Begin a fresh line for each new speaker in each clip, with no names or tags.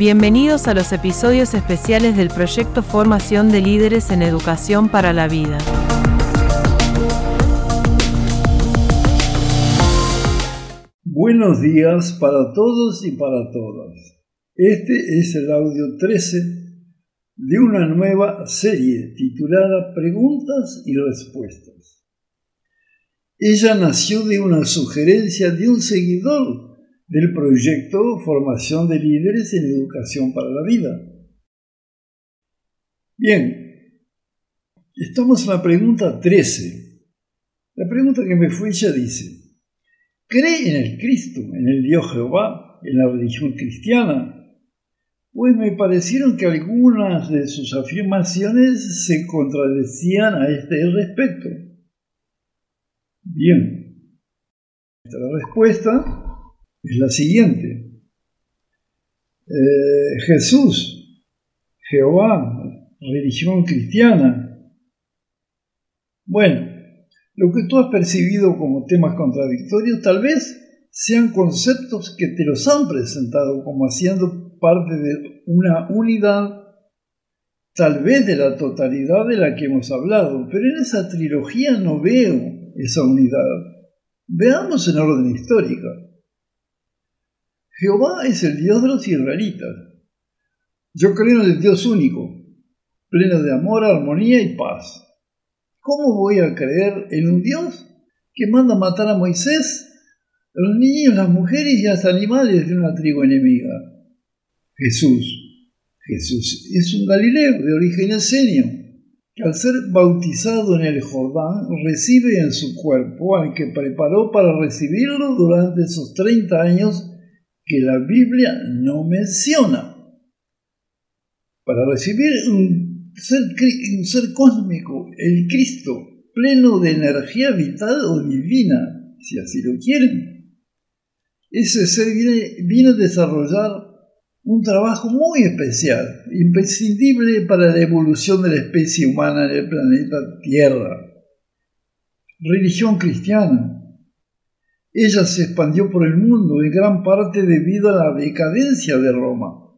Bienvenidos a los episodios especiales del proyecto Formación de Líderes en Educación para la Vida.
Buenos días para todos y para todas. Este es el audio 13 de una nueva serie titulada Preguntas y Respuestas. Ella nació de una sugerencia de un seguidor del proyecto Formación de Líderes en Educación para la Vida. Bien, estamos en la pregunta 13. La pregunta que me fue ella dice, ¿cree en el Cristo, en el Dios Jehová, en la religión cristiana? Pues me parecieron que algunas de sus afirmaciones se contradecían a este respecto. Bien, esta es la respuesta es la siguiente. Eh, Jesús, Jehová, religión cristiana. Bueno, lo que tú has percibido como temas contradictorios tal vez sean conceptos que te los han presentado como haciendo parte de una unidad, tal vez de la totalidad de la que hemos hablado, pero en esa trilogía no veo esa unidad. Veamos en orden histórica. Jehová es el Dios de los israelitas. Yo creo en el Dios único, pleno de amor, armonía y paz. ¿Cómo voy a creer en un Dios que manda matar a Moisés, a los niños, las mujeres y a los animales de una tribu enemiga? Jesús. Jesús es un Galileo de origen esenio, que al ser bautizado en el Jordán recibe en su cuerpo al que preparó para recibirlo durante esos 30 años que la Biblia no menciona. Para recibir un ser, un ser cósmico, el Cristo, pleno de energía vital o divina, si así lo quieren, ese ser viene, viene a desarrollar un trabajo muy especial, imprescindible para la evolución de la especie humana en el planeta Tierra. Religión cristiana, ella se expandió por el mundo en gran parte debido a la decadencia de Roma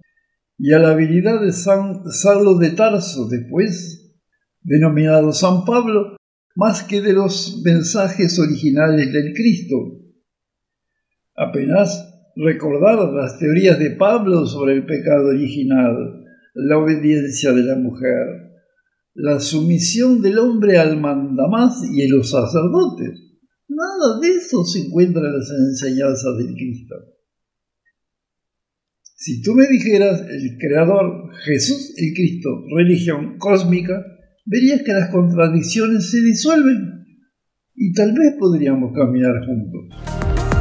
y a la habilidad de San Saulo de Tarso, después denominado San Pablo, más que de los mensajes originales del Cristo. Apenas recordar las teorías de Pablo sobre el pecado original, la obediencia de la mujer, la sumisión del hombre al mandamás y a los sacerdotes Nada de eso se encuentra en las enseñanzas del Cristo. Si tú me dijeras el Creador, Jesús el Cristo, religión cósmica, verías que las contradicciones se disuelven y tal vez podríamos caminar juntos.